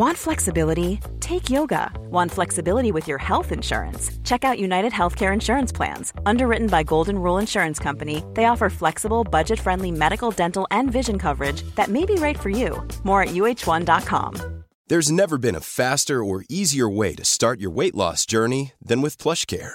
Want flexibility? Take yoga. Want flexibility with your health insurance? Check out United Healthcare Insurance Plans. Underwritten by Golden Rule Insurance Company, they offer flexible, budget friendly medical, dental, and vision coverage that may be right for you. More at uh1.com. There's never been a faster or easier way to start your weight loss journey than with PlushCare.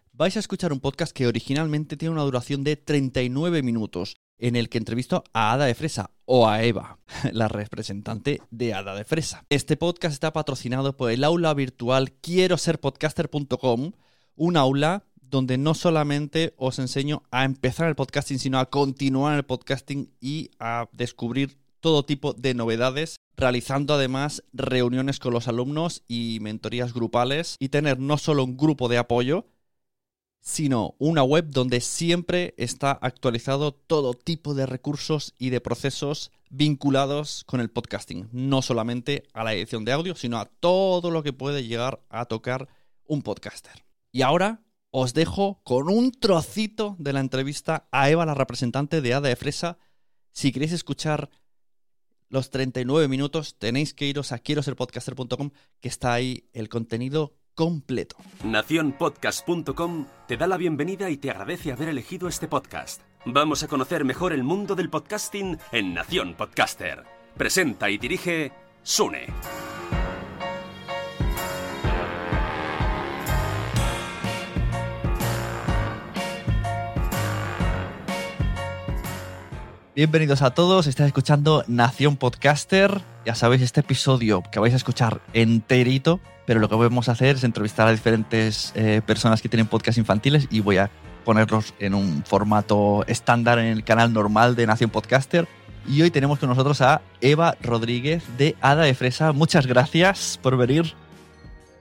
Vais a escuchar un podcast que originalmente tiene una duración de 39 minutos, en el que entrevisto a Ada de Fresa, o a Eva, la representante de Ada de Fresa. Este podcast está patrocinado por el aula virtual quiero ser podcaster.com, un aula donde no solamente os enseño a empezar el podcasting, sino a continuar el podcasting y a descubrir todo tipo de novedades, realizando además reuniones con los alumnos y mentorías grupales y tener no solo un grupo de apoyo, sino una web donde siempre está actualizado todo tipo de recursos y de procesos vinculados con el podcasting, no solamente a la edición de audio, sino a todo lo que puede llegar a tocar un podcaster. Y ahora os dejo con un trocito de la entrevista a Eva, la representante de Ada de Fresa. Si queréis escuchar los 39 minutos, tenéis que iros a quiero ser podcaster.com, que está ahí el contenido completo. Naciónpodcast.com te da la bienvenida y te agradece haber elegido este podcast. Vamos a conocer mejor el mundo del podcasting en Nación Podcaster. Presenta y dirige Sune. Bienvenidos a todos, estáis escuchando Nación Podcaster. Ya sabéis, este episodio que vais a escuchar enterito, pero lo que vamos a hacer es entrevistar a diferentes eh, personas que tienen podcast infantiles y voy a ponerlos en un formato estándar en el canal normal de Nación Podcaster. Y hoy tenemos con nosotros a Eva Rodríguez de Ada de Fresa. Muchas gracias por venir.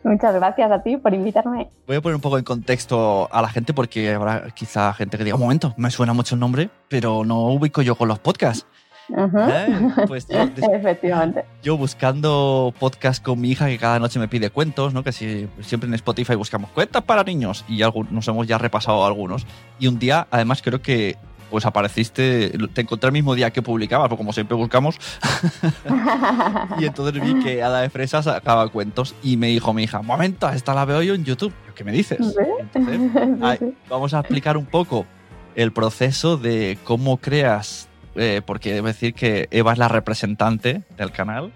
Muchas gracias a ti por invitarme. Voy a poner un poco en contexto a la gente porque habrá quizá gente que diga, un momento, me suena mucho el nombre, pero no ubico yo con los podcasts. ¿Eh? Pues yo, Efectivamente. Yo buscando podcast con mi hija que cada noche me pide cuentos, ¿no? Que si, siempre en Spotify buscamos cuentas para niños y nos hemos ya repasado algunos. Y un día, además, creo que pues apareciste, te encontré el mismo día que publicabas, porque como siempre buscamos. y entonces vi que Ada de Fresa sacaba cuentos y me dijo mi hija, momento, esta la veo yo en YouTube. ¿Qué me dices? vamos a explicar un poco el proceso de cómo creas, eh, porque debo decir que Eva es la representante del canal.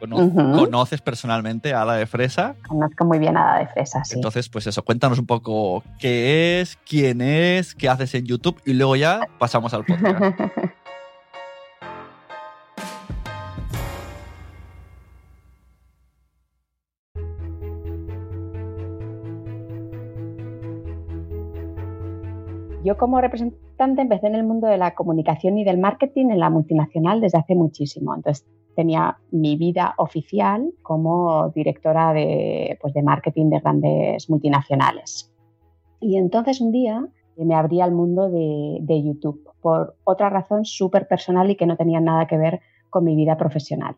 ¿Conoces personalmente a Ada de Fresa? Conozco muy bien a Ada de Fresa, sí. Entonces, pues eso, cuéntanos un poco qué es, quién es, qué haces en YouTube y luego ya pasamos al podcast. Yo como representante empecé en el mundo de la comunicación y del marketing en la multinacional desde hace muchísimo. Entonces tenía mi vida oficial como directora de, pues, de marketing de grandes multinacionales. Y entonces un día me abrí al mundo de, de YouTube por otra razón súper personal y que no tenía nada que ver con mi vida profesional.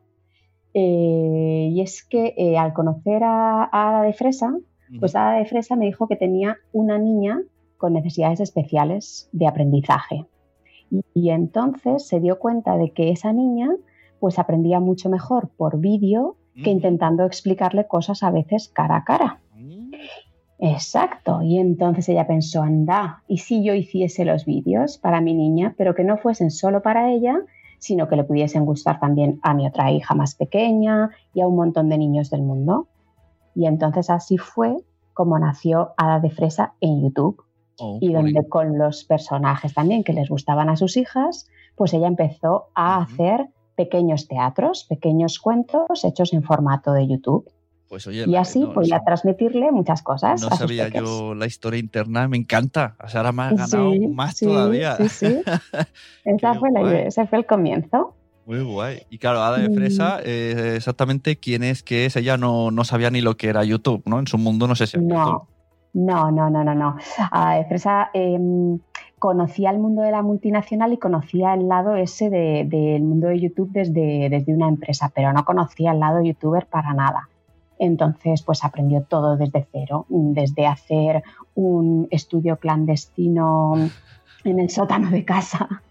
Eh, y es que eh, al conocer a, Ada de Fresa, pues Ada de Fresa me dijo que tenía una niña con necesidades especiales de aprendizaje. Y, entonces se dio cuenta de que esa niña pues aprendía mucho mejor por vídeo que intentando explicarle cosas a veces cara a cara. Mm. Exacto. Y entonces ella pensó, anda, ¿y si yo hiciese los vídeos para mi niña, pero que no fuesen solo para ella, sino que le pudiesen gustar también a mi otra hija más pequeña y a un montón de niños del mundo. Y entonces así fue como nació Hada de Fresa en YouTube. Oh, y donde con los personajes también que les gustaban a sus hijas, pues ella empezó a hacer pequeños teatros, pequeños cuentos hechos en formato de YouTube. Pues y así no, podía transmitirle muchas cosas. No sabía yo la historia interna, me encanta. O sea, ahora me ha ganado más todavía. Sí, sí. ese fue el comienzo. Muy guay. Y claro, Ada de Fresa, eh, exactamente quién es, qué es. Ella no, no, sabía ni lo que era YouTube, ¿no? En su mundo no sé si no, No, no, no, no, no. De Fresa em, conocía el mundo de la multinacional y conocía el lado ese del mundo de YouTube desde, desde una empresa, pero no conocía el lado youtuber para nada. Entonces, pues aprendió todo desde cero, desde hacer un estudio clandestino en el sótano de casa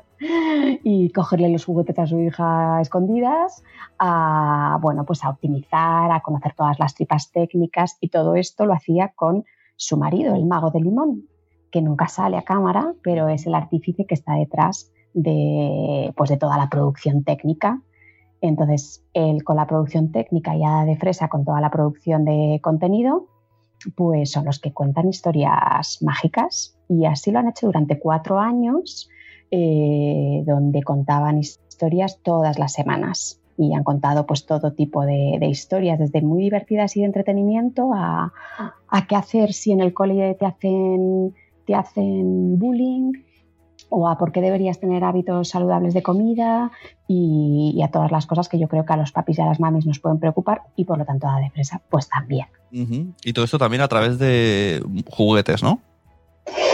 y cogerle los juguetes a su hija escondidas, a, bueno, pues a optimizar, a conocer todas las tripas técnicas y todo esto lo hacía con su marido, el mago de limón, que nunca sale a cámara, pero es el artífice que está detrás de, pues de toda la producción técnica. Entonces, él con la producción técnica y Ada de Fresa con toda la producción de contenido, pues son los que cuentan historias mágicas. Y así lo han hecho durante cuatro años, eh, donde contaban historias todas las semanas y han contado pues todo tipo de, historias, desde muy divertidas y de entretenimiento a, a, qué hacer si en el cole te hacen, te hacen bullying, o a por qué deberías tener hábitos saludables de comida y, a todas las cosas que yo creo que a los papis y a las mamis nos pueden preocupar y por lo tanto a la depresa pues también. Y todo esto también a través de juguetes, ¿no?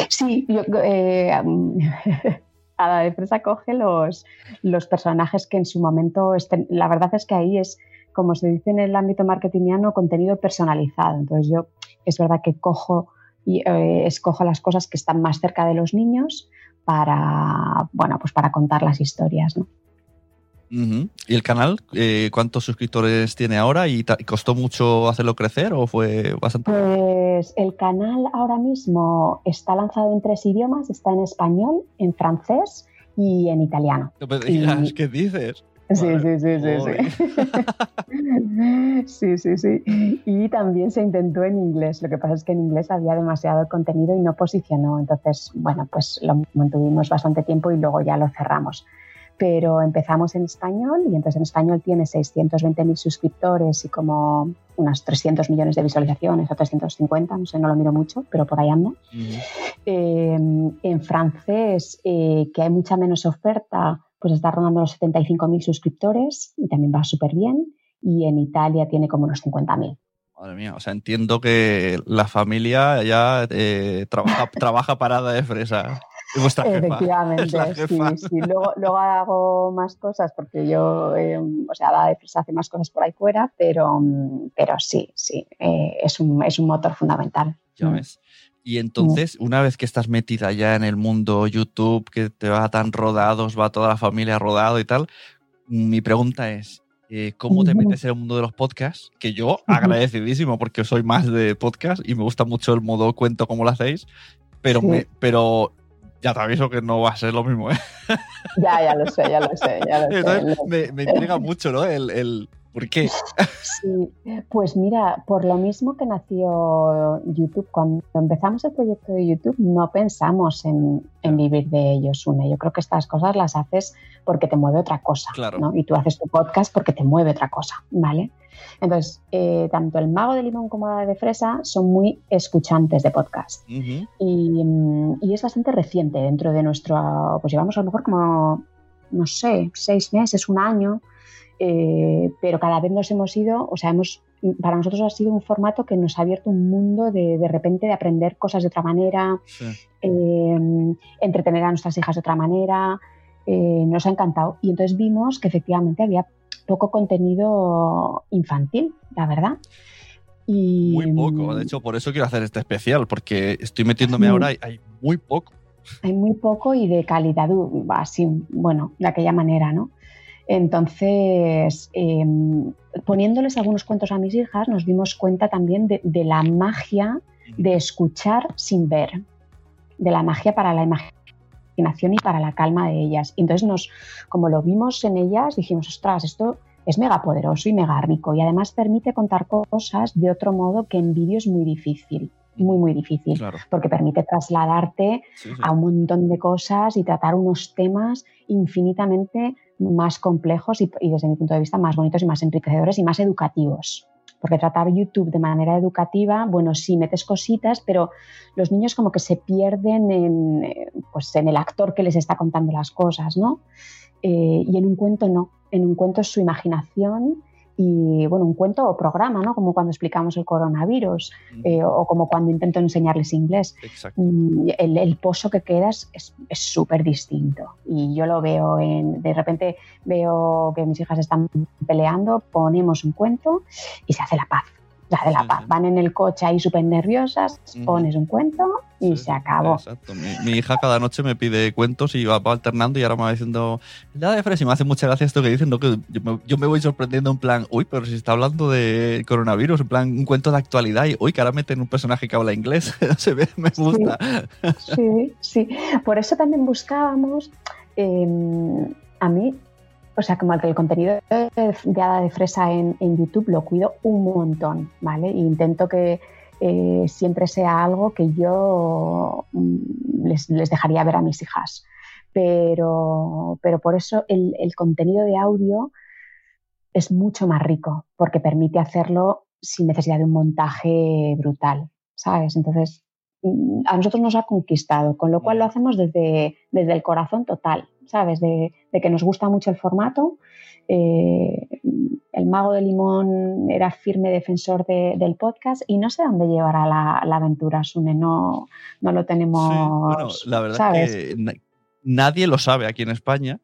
Sí, yo, eh, a la depresa coge los, los personajes que en su momento estén. La verdad es que ahí es, como se dice en el ámbito marketingiano, contenido personalizado. Entonces yo es verdad que cojo y eh, escojo las cosas que están más cerca de los niños para, bueno, pues para contar las historias. ¿no? ¿Y el canal? Eh, ¿Cuántos suscriptores tiene ahora? ¿Y costó mucho hacerlo crecer o fue bastante? Pues el canal ahora mismo está lanzado en tres idiomas, está en español, en francés y en italiano. ¿Qué dices? Sí, sí, sí, sí, sí. sí, sí, sí. Y también se intentó en inglés. Lo que pasa es que en inglés había demasiado contenido y no posicionó. Entonces, bueno, pues lo mantuvimos bastante tiempo y luego ya lo cerramos. Pero empezamos en español y entonces en español tiene 620.000 suscriptores y como unas 300 millones de visualizaciones o 350, no sé, no lo miro mucho, pero por ahí anda. Eh, en francés, eh, que hay mucha menos oferta, pues está rondando los 75.000 suscriptores y también va súper bien. Y en Italia tiene como unos 50.000. Madre mía, o sea, entiendo que la familia ya eh, trabaja, trabaja parada de fresa. Vuestra jefa. Efectivamente, sí, sí. Luego, luego, hago más cosas porque yo, eh, o sea, la de fresa hace más cosas por ahí fuera, pero, pero sí, sí, eh, es, un, es un motor fundamental. Ya ves. Y entonces, una vez que estás metida ya en el mundo YouTube, que te va tan rodados, va toda la familia rodado y tal, mi pregunta es, eh, ¿cómo te metes en el mundo de los podcasts? Que yo agradecidísimo porque soy más de podcast y me gusta mucho el modo cuento como lo hacéis, pero, me, pero ya te aviso que no va a ser lo mismo. ¿eh? Ya, ya lo sé, ya lo sé. Ya lo sé. Me, me, intriga mucho, ¿no? el, ¿Por qué? Sí, pues mira, por lo mismo que nació YouTube, cuando empezamos el proyecto de YouTube no pensamos en, vivir de ellos, Une. Yo creo que estas cosas las haces porque te mueve otra cosa, ¿no? Y tú haces tu podcast porque te mueve otra cosa, ¿vale? Entonces, eh, tanto el mago de limón como la de fresa son muy escuchantes de podcast. y, y, es bastante reciente dentro de nuestro, pues llevamos a lo mejor como, no sé, seis meses, un año eh, pero cada vez nos hemos ido, o sea, hemos, para nosotros ha sido un formato que nos ha abierto un mundo de, de repente de aprender cosas de otra manera, eh, entretener a nuestras hijas de otra manera, eh, nos ha encantado. Y entonces vimos que efectivamente había poco contenido infantil, la verdad. Y, muy poco, de hecho, por eso quiero hacer este especial, porque estoy metiéndome ahora y hay muy poco. Hay muy poco y de calidad, así, bueno, de aquella manera, ¿no? Entonces, em, poniéndoles algunos cuentos a mis hijas, nos dimos cuenta también de, la magia de escuchar sin ver, de la magia para la imaginación y para la calma de ellas. entonces, nos, como lo vimos en ellas, dijimos, ostras, esto es mega poderoso y mega rico y además permite contar cosas de otro modo que en vídeo es muy difícil muy, muy difícil, porque permite trasladarte a un montón de cosas y tratar unos temas infinitamente más complejos y, desde mi punto de vista más bonitos y más enriquecedores y más educativos. Porque tratar YouTube de manera educativa, bueno, sí metes cositas, pero los niños como que se pierden en, eh, pues en el actor que les está contando las cosas, ¿no? Eh, y en un cuento no. En un cuento es su imaginación y bueno, un cuento o programa, ¿no? Como cuando explicamos el coronavirus eh, o como cuando intento enseñarles inglés. Mm, el, el, pozo que quedas es súper distinto y yo lo veo en, de repente veo que mis hijas están peleando, ponemos un cuento y se hace la paz la de la paz. Van en el coche ahí súper nerviosas, pones un cuento y se acabó. Exacto. Mi, hija cada noche me pide cuentos y va, alternando y ahora me va diciendo, la de Fres, y me hace mucha gracia esto que dicen, ¿no? que yo me, voy sorprendiendo en plan, uy, pero si está hablando de coronavirus, en plan un cuento de actualidad y, uy, que ahora meten un personaje que habla inglés, se ve, me gusta. Sí, sí, por eso también buscábamos, em, a mí o sea, como que el contenido de, Hada de Fresa en, YouTube lo cuido un montón, ¿vale? E intento que eh, siempre sea algo que yo mm, les, dejaría ver a mis hijas. Pero, pero por eso el, contenido de audio es mucho más rico, porque permite hacerlo sin necesidad de un montaje brutal, ¿sabes? Entonces, mm, a nosotros nos ha conquistado, con lo cual lo hacemos desde, desde el corazón total. ¿Sabes? De, que nos gusta mucho el formato. Eh, el mago de limón era firme defensor del podcast y no sé dónde llevará la, aventura, Sune, no, no lo tenemos. bueno, la verdad es que nadie lo sabe aquí en España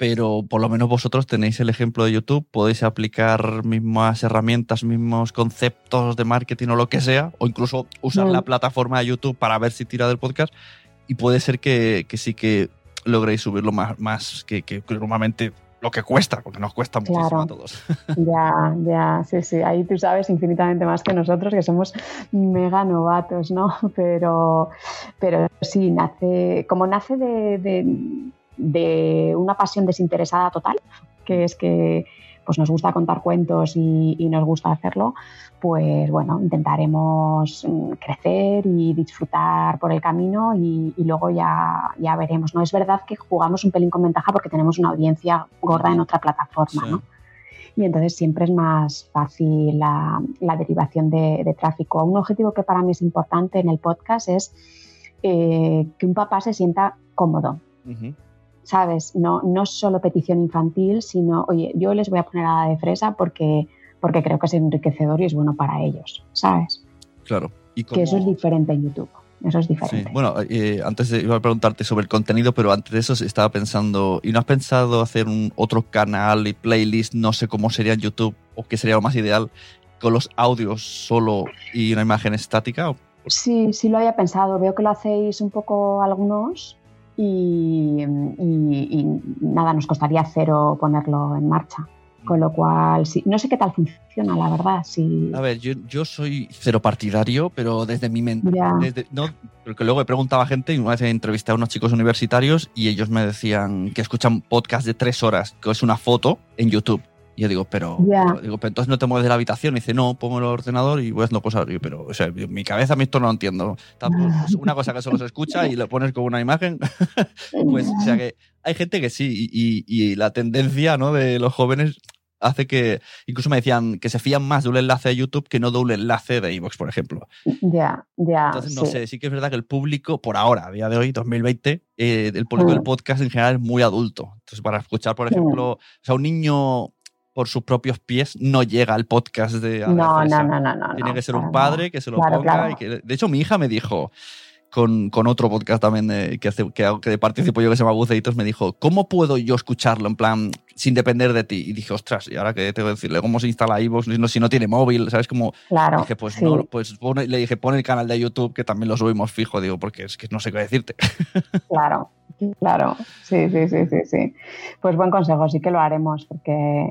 pero por lo menos vosotros tenéis el ejemplo de YouTube, podéis aplicar mismas herramientas, mismos conceptos de marketing o lo que sea, o incluso usar la plataforma de YouTube para ver si tira del podcast, y puede ser que, que sí que logréis subirlo más, más que, que, normalmente lo que cuesta, porque nos cuesta muchísimo a todos. Ya, ya, sí, sí, ahí tú sabes infinitamente más que nosotros, que somos mega novatos, ¿no? Pero, pero sí, nace, como nace de, de, de una pasión desinteresada total, que es que pues nos gusta contar cuentos y, nos gusta hacerlo, pues bueno, intentaremos mm, crecer y disfrutar por el camino y, luego ya, ya veremos. No es verdad que jugamos un pelín con ventaja porque tenemos una audiencia gorda en otra plataforma, ¿no? Y entonces siempre es más fácil la, derivación de, tráfico. Un objetivo que para mí es importante en el podcast es eh, que un papá se sienta cómodo. ¿Sabes? No, no solo petición infantil, sino, oye, yo les voy a poner a la de fresa porque, porque creo que es enriquecedor y es bueno para ellos, ¿sabes? Claro. ¿Y Que eso es diferente en YouTube. Eso es diferente. Bueno, eh, antes iba a preguntarte sobre el contenido, pero antes de eso estaba pensando, ¿y no has pensado hacer un otro canal y playlist, no sé cómo sería en YouTube o qué sería lo más ideal, con los audios solo y una imagen estática? Sí, sí lo había pensado. Veo que lo hacéis un poco algunos y, nada, nos costaría cero ponerlo en marcha. Con lo cual, sí, no sé qué tal funciona, la verdad. Sí. A ver, yo, yo soy cero partidario, pero desde mi mente. no, porque luego he preguntado a gente y una vez he entrevistado a unos chicos universitarios y ellos me decían que escuchan podcast de tres horas, que es una foto en YouTube. Y yo digo, pero, digo, pero entonces no te mueves de la habitación. Y dice, no, pongo el ordenador y voy haciendo cosas. pero, o sea, mi cabeza, mi esto no lo entiendo. una cosa que solo se escucha y lo pones con una imagen. pues, o sea, que hay gente que sí. Y, y, la tendencia ¿no? de los jóvenes hace que, incluso me decían que se fían más de un enlace de YouTube que no de un enlace de Evox, por ejemplo. Ya, ya. Entonces, no sé, sí que es verdad que el público, por ahora, a día de hoy, 2020, eh, el público del mm. podcast en general es muy adulto. Entonces, para escuchar, por ejemplo, o sea, un niño por sus propios pies no llega al podcast de no, no, no, no, no. Tiene que ser un padre que se lo ponga. Y que, de hecho, mi hija me dijo, con, con, otro podcast también que, hace, que, que, participo yo que se llama Buceitos, me dijo, ¿cómo puedo yo escucharlo en plan sin depender de ti? Y dije, ostras, ¿y ahora qué tengo que decirle? ¿Cómo se instala iVoox no, si no tiene móvil? ¿Sabes? cómo claro, dije, pues no, pues le dije, pon el canal de YouTube que también lo subimos fijo, digo, porque es que no sé qué decirte. Claro, Claro, sí, sí, sí, sí, sí. Pues buen consejo, sí que lo haremos, porque.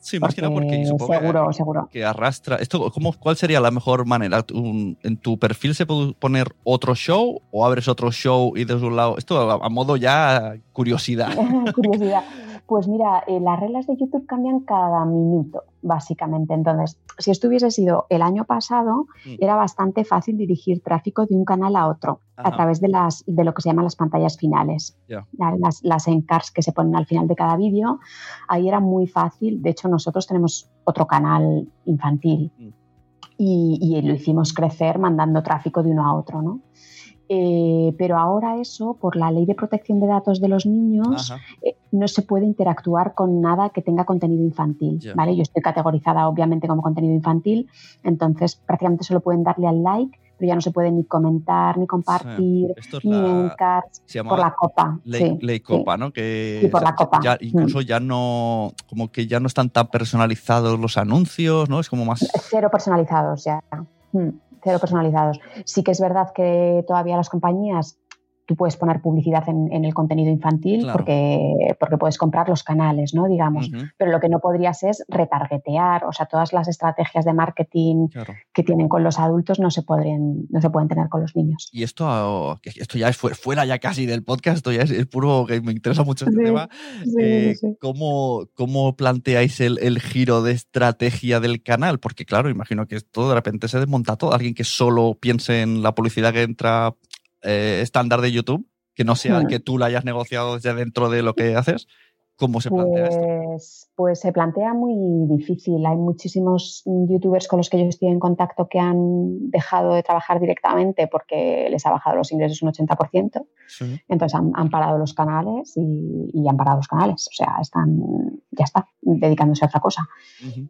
Sí, más que nada porque seguro, que, seguro. Que arrastra. Esto, ¿cómo, ¿Cuál sería la mejor manera? ¿En tu perfil se puede poner otro show o abres otro show y desde un lado? Esto a, modo ya curiosidad. curiosidad. Pues mira, eh, las reglas de YouTube cambian cada minuto, básicamente. Entonces, si esto hubiese sido el año pasado, mm. era bastante fácil dirigir tráfico de un canal a otro a través de, las, de lo que se llaman las pantallas finales, las, las encars que se ponen al final de cada vídeo. Ahí era muy fácil. De hecho, nosotros tenemos otro canal infantil. Mm. Y, y, lo hicimos crecer mandando tráfico de uno a otro, ¿no? Eh, pero ahora eso, por la ley de protección de datos de los niños, eh, no se puede interactuar con nada que tenga contenido infantil. ¿vale? Yo estoy categorizada obviamente como contenido infantil, entonces prácticamente solo pueden darle al like, pero ya no se puede ni comentar, ni compartir, ni la, por la copa. Ley, copa, ¿no? Que por la copa. incluso mm. ya no, como que ya no están tan personalizados los anuncios, ¿no? Es como más... Cero personalizados ya. Mm cero personalizados. Sí que es verdad que todavía las compañías tú puedes poner publicidad en, el contenido infantil porque, porque puedes comprar los canales, ¿no? Digamos. Pero lo que no podrías es retargetear. O sea, todas las estrategias de marketing que tienen con los adultos no se, pueden, no se pueden tener con los niños. Y esto, esto ya es fuera ya casi del podcast, esto ya es, puro que me interesa mucho este tema. Eh, ¿cómo, ¿cómo, planteáis el, el, giro de estrategia del canal? Porque claro, imagino que todo de repente se desmonta todo. Alguien que solo piense en la publicidad que entra eh, estándar de YouTube, que no sea que tú la hayas negociado desde dentro de lo que haces. ¿Cómo se plantea esto? Pues, pues se plantea muy difícil. Hay muchísimos youtubers con los que yo estoy en contacto que han dejado de trabajar directamente porque les ha bajado los ingresos un 80%. Entonces han, parado los canales y, han parado los canales. O sea, están, ya está, dedicándose a otra cosa.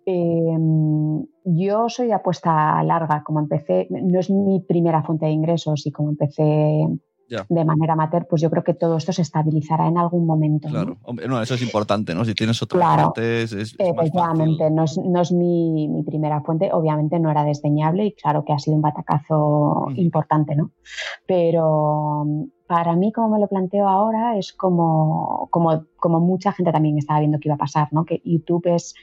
Em, yo soy de apuesta larga. Como empecé, no es mi primera fuente de ingresos y como empecé de manera amateur, pues yo creo que todo esto se estabilizará en algún momento. Claro, ¿no? eso es importante, ¿no? Si tienes otra claro. fuente, es, Efectivamente, no es, no es mi, mi, primera fuente, obviamente no era desdeñable y claro que ha sido un batacazo importante, ¿no? Pero para mí, como me lo planteo ahora, es como, como, como mucha gente también estaba viendo que iba a pasar, ¿no? Que YouTube es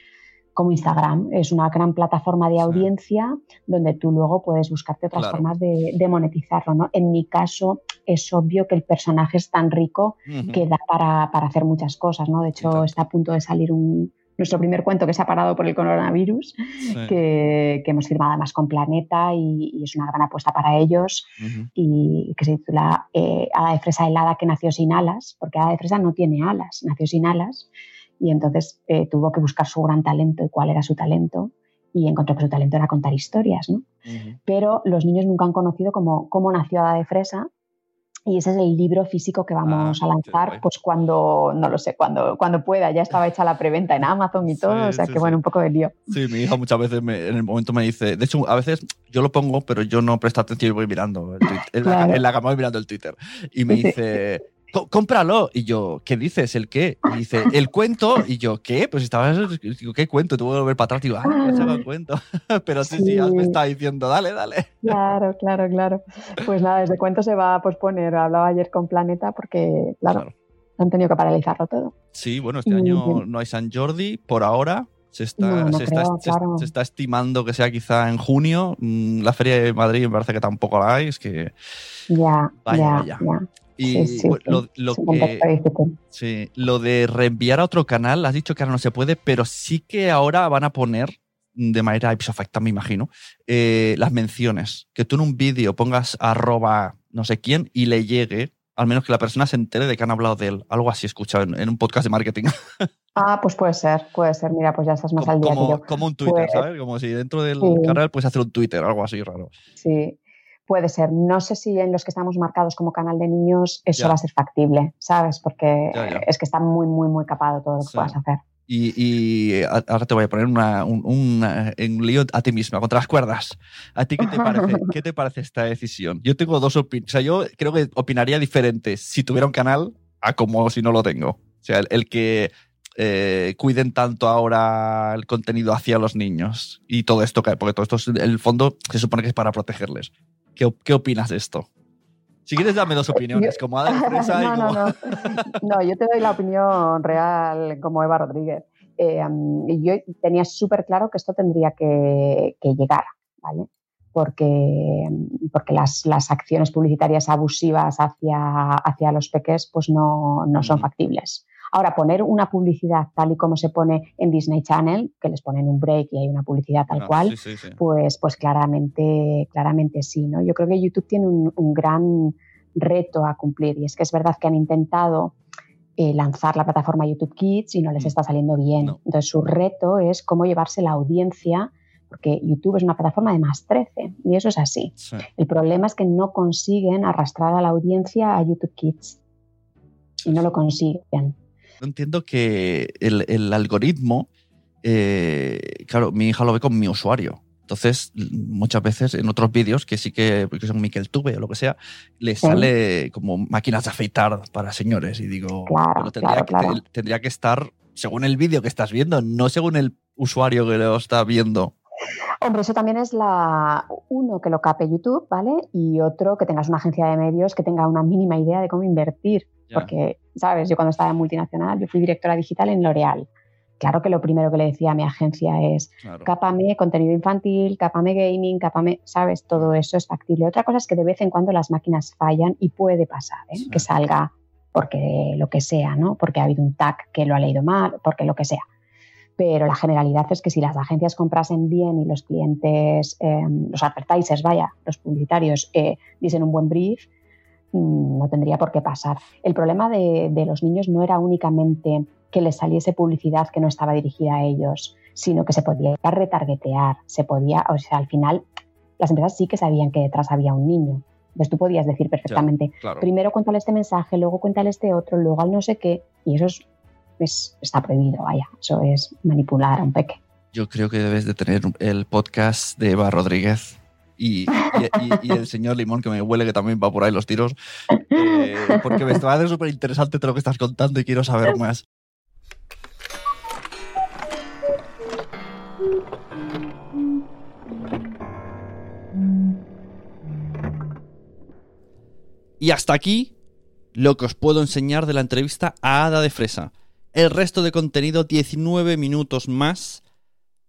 como Instagram. Es una gran plataforma de audiencia donde tú luego puedes buscarte otras formas de, monetizarlo. ¿no? En mi caso, es obvio que el personaje es tan rico que da para, hacer muchas cosas. ¿no? De hecho, está a punto de salir un, nuestro primer cuento que se ha parado por el coronavirus, que, hemos firmado además con Planeta y, es una gran apuesta para ellos y que se titula eh, Hada de fresa helada que nació sin alas, porque Hada de fresa no tiene alas, nació sin alas y entonces eh, tuvo que buscar su gran talento y cuál era su talento y encontró que su talento era contar historias, ¿no? Pero los niños nunca han conocido cómo, cómo nació Ada de Fresa y ese es el libro físico que vamos ah, a lanzar, pues cuando, no lo sé, cuando, cuando pueda. Ya estaba hecha la preventa en Amazon y todo, o sea que bueno, un poco de lío. Sí, mi hija muchas veces en el momento me dice, de hecho, a veces yo lo pongo, pero yo no presto atención y voy mirando, en, la, en la cama voy mirando el Twitter. Y me dice cómpralo. Y yo, ¿qué dices? ¿El qué? Y dice, el cuento. Y yo, ¿qué? Pues estaba, digo, ¿qué cuento? Tuve que volver para atrás. Digo, ah, no se el cuento. Pero sí, sí, me está diciendo, dale, dale. Claro, claro, claro. Pues nada, desde cuento se va a posponer. Hablaba ayer con Planeta porque, claro, han tenido que paralizarlo todo. Sí, bueno, este año no hay San Jordi por ahora. Se está, se, está, se, está, estimando que sea quizá en junio. Mm, la Feria de Madrid me parece que tampoco la hay. Es que. Ya, ya, ya. Y lo, que, lo de reenviar a otro canal, has dicho que ahora no se puede, pero sí que ahora van a poner de manera ipso me imagino, eh, las menciones. Que tú en un vídeo pongas arroba no sé quién y le llegue, al menos que la persona se entere de que han hablado de él. Algo así he escuchado en, un podcast de marketing. Ah, pues puede ser, puede ser. Mira, pues ya estás más al día como, que yo. Como un Twitter, pues ¿sabes? Como si dentro del canal puedes hacer un Twitter, algo así raro. Sí, puede ser. No sé si en los que estamos marcados como canal de niños eso va a ser factible, ¿sabes? Porque es que está muy, muy, muy capado todo lo que puedas hacer. Y, ahora te voy a poner una, un, lío a ti misma, contra las cuerdas. ¿A ti qué te parece, qué te parece esta decisión? Yo tengo dos opiniones. O sea, yo creo que opinaría diferente si tuviera un canal a como si no lo tengo. O sea, el, que eh, cuiden tanto ahora el contenido hacia los niños y todo esto, porque todo esto, en el fondo, se supone que es para protegerles. ¿Qué, qué opinas de esto? Si quieres, dame dos opiniones, como Ada Fresa no, no, no. no, yo te doy la opinión real como Eva Rodríguez. Eh, yo tenía súper claro que esto tendría que, llegar, ¿vale? Porque, porque las, las, acciones publicitarias abusivas hacia, hacia los peques pues no, no son factibles. Ahora, poner una publicidad tal y como se pone en Disney Channel, que les ponen un break y hay una publicidad tal ah, cual, Pues, pues claramente, claramente sí. ¿no? Yo creo que YouTube tiene un, gran reto a cumplir y es que es verdad que han intentado eh, lanzar la plataforma YouTube Kids y no les mm. está saliendo bien. Entonces su reto es cómo llevarse la audiencia, porque YouTube es una plataforma de más 13 y eso es así. El problema es que no consiguen arrastrar a la audiencia a YouTube Kids y no lo consiguen entiendo que el, algoritmo, eh, claro, mi hija lo ve con mi usuario. Entonces, muchas veces en otros vídeos, que sí que, que son Miquel Tube o lo que sea, le sale como máquinas de afeitar para señores. Y digo, tendría, que, tendría que estar según el vídeo que estás viendo, no según el usuario que lo está viendo. Hombre, eso también es la uno que lo cape YouTube, ¿vale? Y otro que tengas una agencia de medios que tenga una mínima idea de cómo invertir. Porque, ¿sabes? Yo cuando estaba en multinacional, yo fui directora digital en L'Oreal. Claro que lo primero que le decía a mi agencia es, cápame contenido infantil, cápame gaming, cápame, ¿sabes? Todo eso es factible. Otra cosa es que de vez en cuando las máquinas fallan y puede pasar, ¿eh? Que salga porque lo que sea, ¿no? Porque ha habido un tag que lo ha leído mal, porque lo que sea pero la generalidad es que si las agencias comprasen bien y los clientes, em, los advertisers, vaya, los publicitarios, eh, diesen un buen brief, mm, no tendría por qué pasar. El problema de, los niños no era únicamente que les saliese publicidad que no estaba dirigida a ellos, sino que se podía retargetear, se podía, o sea, al final las empresas sí que sabían que detrás había un niño. Entonces tú podías decir perfectamente, primero cuéntale este mensaje, luego cuéntale este otro, luego al no sé qué, y eso es está prohibido, vaya, eso es manipular a un peque. Yo creo que debes de tener el podcast de Eva Rodríguez y, el señor Limón, que me huele que también va por ahí los tiros, eh, porque me haciendo súper interesante todo lo que estás contando y quiero saber más. Y hasta aquí lo que os puedo enseñar de la entrevista a Ada de Fresa. El resto de contenido, 19 minutos más,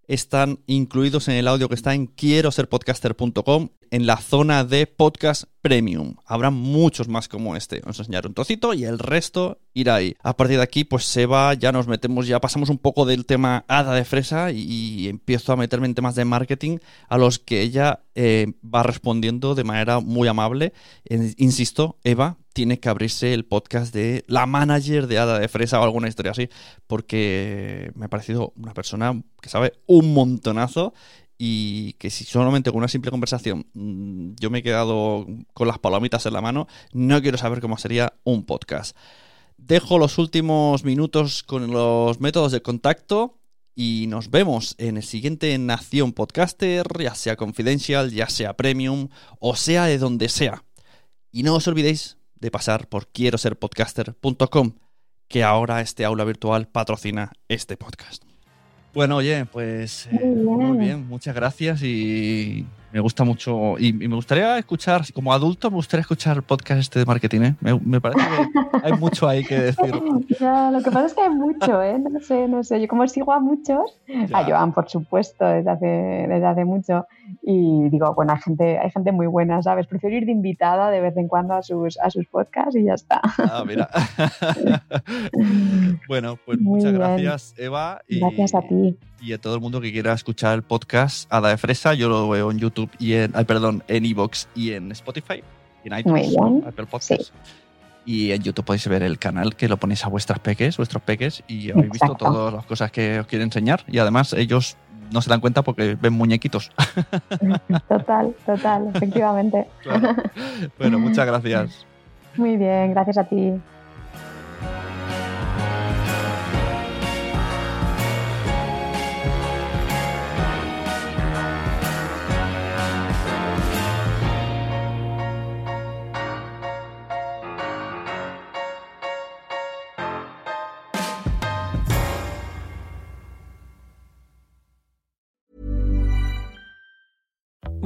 están incluidos en el audio que está en quiero ser podcaster.com en la zona de podcast premium. Habrá muchos más como este. Vamos a enseñar un trocito y el resto irá ahí. A partir de aquí, pues se va, ya nos metemos, ya pasamos un poco del tema hada de fresa y, empiezo a meterme en temas de marketing a los que ella eh, va respondiendo de manera muy amable. insisto, Eva, tiene que abrirse el podcast de la manager de Hada de Fresa o alguna historia así, porque me ha parecido una persona que sabe un montonazo y que si solamente con una simple conversación mm, yo me he quedado con las palomitas en la mano, no quiero saber cómo sería un podcast. Dejo los últimos minutos con los métodos de contacto y nos vemos en el siguiente Nación Podcaster, ya sea Confidential, ya sea Premium o sea de donde sea. Y no os olvidéis de pasar por quiero ser podcaster.com, que ahora este aula virtual patrocina este podcast. Bueno, oye, pues eh, muy bien, muchas gracias y me gusta mucho y, me gustaría escuchar, como adulto, me gustaría escuchar el podcast este de marketing. ¿eh? Me, parece que hay mucho ahí que decir. lo que pasa es que hay mucho, ¿eh? No sé, no sé. Yo como sigo a muchos, a Joan, por supuesto, desde hace, desde hace mucho. Y digo, bueno, hay gente, hay gente muy buena, ¿sabes? Prefiero ir de invitada de vez en cuando a sus, a sus podcasts y ya está. Ah, mira. bueno, pues muchas gracias, Eva. Y, gracias a ti. Y a todo el mundo que quiera escuchar el podcast Ada de Fresa, yo lo veo en YouTube y en, perdón, en Evox y en Spotify, y en iTunes, Apple Podcasts. Y en YouTube podéis ver el canal que lo ponéis a vuestras peques, vuestros peques, y habéis visto todas las cosas que os quiero enseñar. Y además ellos no se dan cuenta porque ven muñequitos. Total, total, efectivamente. Bueno, muchas gracias. Muy bien, gracias a ti.